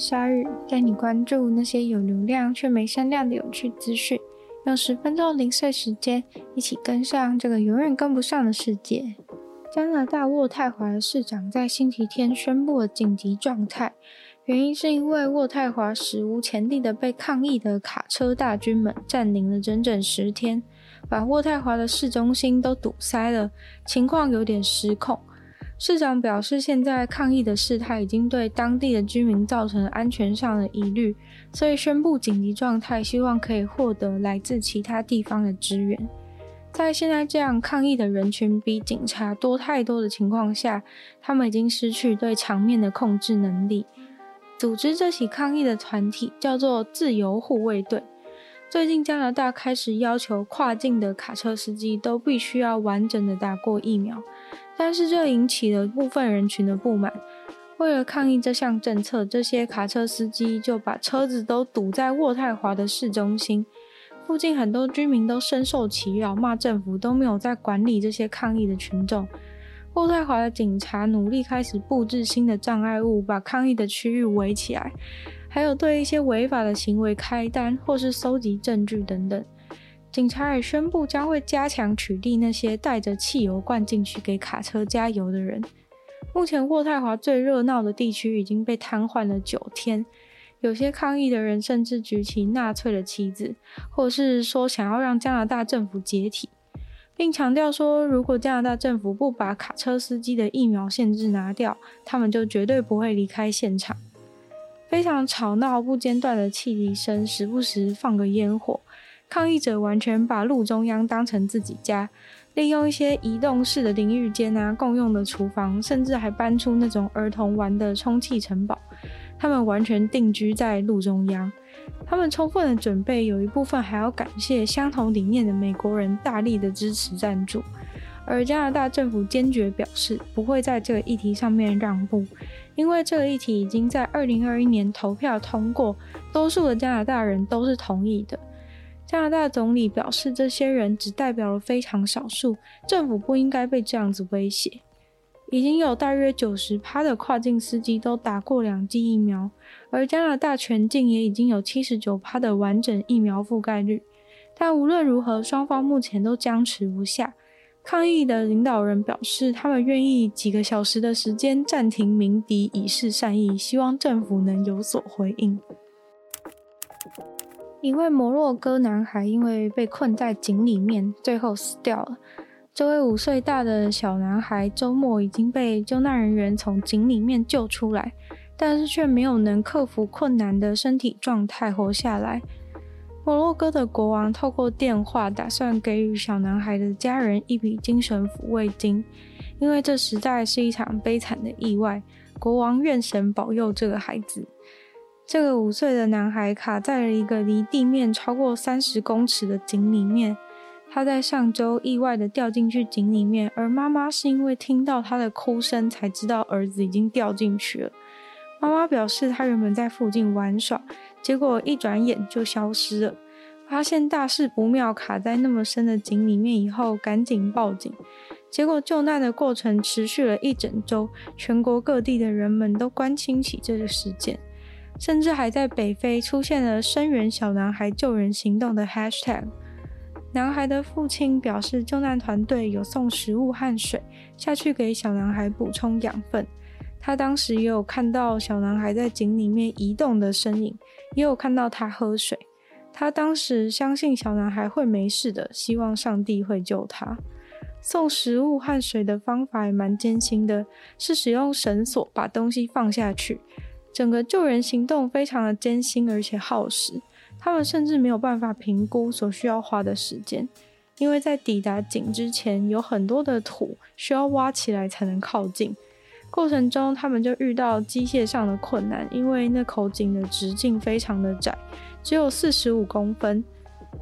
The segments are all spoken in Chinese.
鲨鱼，带你关注那些有流量却没声量的有趣资讯。用十分钟零碎时间，一起跟上这个永远跟不上的世界。加拿大渥太华市长在星期天宣布了紧急状态，原因是因为渥太华史无前例的被抗议的卡车大军们占领了整整十天，把渥太华的市中心都堵塞了，情况有点失控。市长表示，现在抗议的事态已经对当地的居民造成安全上的疑虑，所以宣布紧急状态，希望可以获得来自其他地方的支援。在现在这样抗议的人群比警察多太多的情况下，他们已经失去对场面的控制能力。组织这起抗议的团体叫做自由护卫队。最近加拿大开始要求跨境的卡车司机都必须要完整的打过疫苗，但是这引起了部分人群的不满。为了抗议这项政策，这些卡车司机就把车子都堵在渥太华的市中心。附近很多居民都深受其扰，骂政府都没有在管理这些抗议的群众。渥太华的警察努力开始布置新的障碍物，把抗议的区域围起来，还有对一些违法的行为开单或是搜集证据等等。警察也宣布将会加强取缔那些带着汽油罐进去给卡车加油的人。目前渥太华最热闹的地区已经被瘫痪了九天。有些抗议的人甚至举起纳粹的旗子，或是说想要让加拿大政府解体，并强调说，如果加拿大政府不把卡车司机的疫苗限制拿掉，他们就绝对不会离开现场。非常吵闹、不间断的汽笛声，时不时放个烟火。抗议者完全把路中央当成自己家，利用一些移动式的淋浴间啊、共用的厨房，甚至还搬出那种儿童玩的充气城堡。他们完全定居在路中央，他们充分的准备，有一部分还要感谢相同理念的美国人大力的支持赞助。而加拿大政府坚决表示不会在这个议题上面让步，因为这个议题已经在二零二一年投票通过，多数的加拿大人都是同意的。加拿大总理表示，这些人只代表了非常少数，政府不应该被这样子威胁。已经有大约九十趴的跨境司机都打过两剂疫苗，而加拿大全境也已经有七十九趴的完整疫苗覆盖率。但无论如何，双方目前都僵持不下。抗议的领导人表示，他们愿意几个小时的时间暂停鸣笛以示善意，希望政府能有所回应。一位摩洛哥男孩因为被困在井里面，最后死掉了。这位五岁大的小男孩周末已经被救难人员从井里面救出来，但是却没有能克服困难的身体状态活下来。摩洛哥的国王透过电话打算给予小男孩的家人一笔精神抚慰金，因为这实在是一场悲惨的意外。国王愿神保佑这个孩子。这个五岁的男孩卡在了一个离地面超过三十公尺的井里面。他在上周意外地掉进去井里面，而妈妈是因为听到他的哭声才知道儿子已经掉进去了。妈妈表示，他原本在附近玩耍，结果一转眼就消失了。发现大事不妙，卡在那么深的井里面以后，赶紧报警。结果救难的过程持续了一整周，全国各地的人们都关心起这个事件，甚至还在北非出现了“声援小男孩救人行动”的 hashtag。男孩的父亲表示，救难团队有送食物和水下去给小男孩补充养分。他当时也有看到小男孩在井里面移动的身影，也有看到他喝水。他当时相信小男孩会没事的，希望上帝会救他。送食物和水的方法也蛮艰辛的，是使用绳索把东西放下去。整个救人行动非常的艰辛，而且耗时。他们甚至没有办法评估所需要花的时间，因为在抵达井之前，有很多的土需要挖起来才能靠近。过程中，他们就遇到机械上的困难，因为那口井的直径非常的窄，只有四十五公分。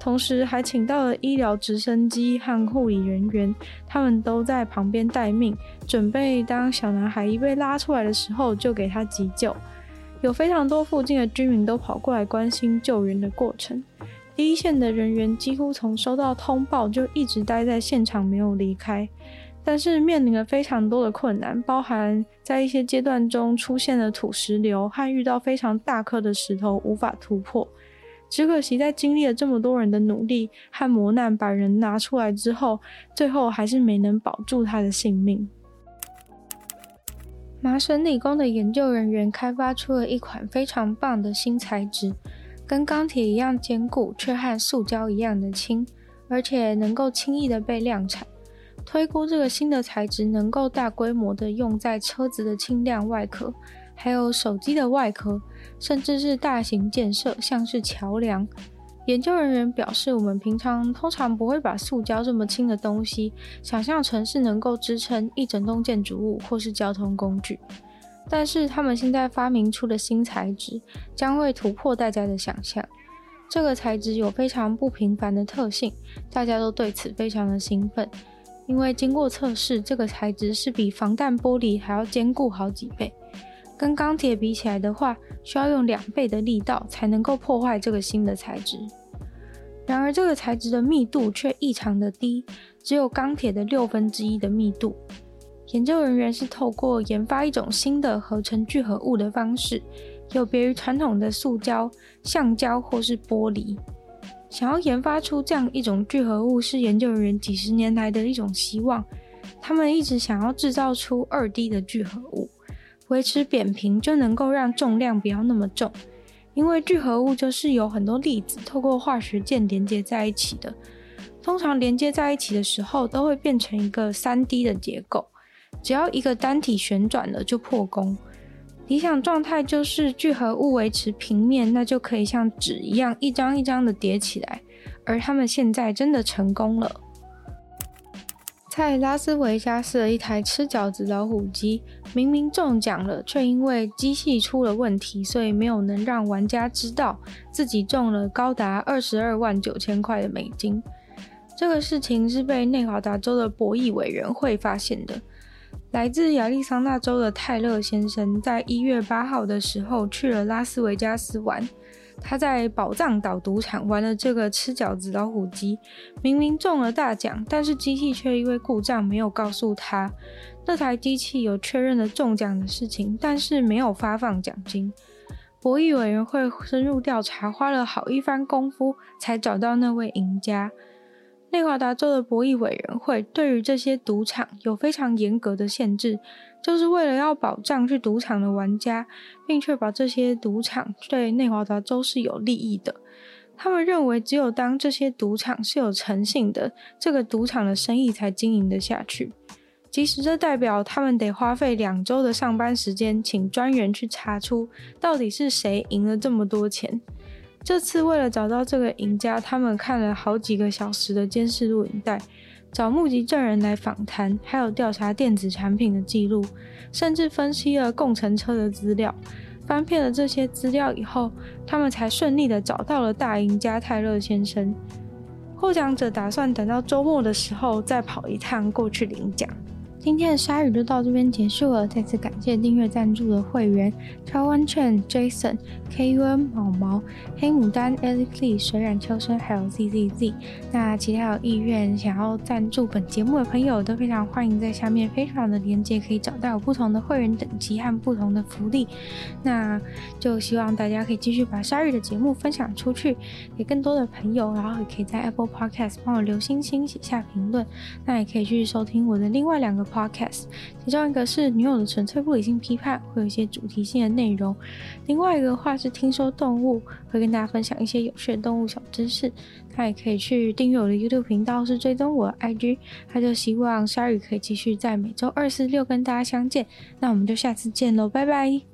同时，还请到了医疗直升机和护理人员，他们都在旁边待命，准备当小男孩一被拉出来的时候就给他急救。有非常多附近的居民都跑过来关心救援的过程。第一线的人员几乎从收到通报就一直待在现场，没有离开。但是面临了非常多的困难，包含在一些阶段中出现了土石流，和遇到非常大颗的石头无法突破。只可惜在经历了这么多人的努力和磨难，把人拿出来之后，最后还是没能保住他的性命。麻省理工的研究人员开发出了一款非常棒的新材质，跟钢铁一样坚固，却和塑胶一样的轻，而且能够轻易的被量产。推估这个新的材质能够大规模的用在车子的轻量外壳，还有手机的外壳，甚至是大型建设，像是桥梁。研究人员表示，我们平常通常不会把塑胶这么轻的东西想象成是能够支撑一整栋建筑物或是交通工具，但是他们现在发明出的新材质将会突破大家的想象。这个材质有非常不平凡的特性，大家都对此非常的兴奋。因为经过测试，这个材质是比防弹玻璃还要坚固好几倍，跟钢铁比起来的话，需要用两倍的力道才能够破坏这个新的材质。然而，这个材质的密度却异常的低，只有钢铁的六分之一的密度。研究人员是透过研发一种新的合成聚合物的方式，有别于传统的塑胶、橡胶或是玻璃。想要研发出这样一种聚合物，是研究人员几十年来的一种希望。他们一直想要制造出二 D 的聚合物，维持扁平就能够让重量不要那么重。因为聚合物就是有很多粒子透过化学键连接在一起的，通常连接在一起的时候都会变成一个三 D 的结构，只要一个单体旋转了就破功。理想状态就是聚合物维持平面，那就可以像纸一样一张一张的叠起来。而他们现在真的成功了。在拉斯维加斯的一台吃饺子老虎机，明明中奖了，却因为机器出了问题，所以没有能让玩家知道自己中了高达二十二万九千块的美金。这个事情是被内华达州的博弈委员会发现的。来自亚利桑那州的泰勒先生，在一月八号的时候去了拉斯维加斯玩。他在宝藏岛赌场玩了这个吃饺子老虎机，明明中了大奖，但是机器却因为故障没有告诉他。那台机器有确认了中奖的事情，但是没有发放奖金。博弈委员会深入调查，花了好一番功夫才找到那位赢家。内华达州的博弈委员会对于这些赌场有非常严格的限制，就是为了要保障去赌场的玩家，并确保这些赌场对内华达州是有利益的。他们认为，只有当这些赌场是有诚信的，这个赌场的生意才经营得下去。即使这代表他们得花费两周的上班时间，请专员去查出到底是谁赢了这么多钱。这次为了找到这个赢家，他们看了好几个小时的监视录影带，找目击证人来访谈，还有调查电子产品的记录，甚至分析了共乘车的资料。翻遍了这些资料以后，他们才顺利的找到了大赢家泰勒先生。获奖者打算等到周末的时候再跑一趟过去领奖。今天的鲨鱼就到这边结束了。再次感谢订阅赞助的会员：超温泉、Jason、Kun、毛毛、黑牡丹、Elly、水染秋生，还有 ZZZ。那其他有意愿想要赞助本节目的朋友，都非常欢迎在下面非常的链接可以找到不同的会员等级和不同的福利。那就希望大家可以继续把鲨鱼的节目分享出去，给更多的朋友，然后也可以在 Apple Podcast 帮我留星星、写下评论。那也可以去收听我的另外两个。Podcast，其中一个是女友的纯粹不理性批判，会有一些主题性的内容；另外一个话是听说动物，会跟大家分享一些有趣的动物小知识。他也可以去订阅我的 YouTube 频道，是追踪我的 IG。他就希望鲨鱼可以继续在每周二、四、六跟大家相见。那我们就下次见喽，拜拜。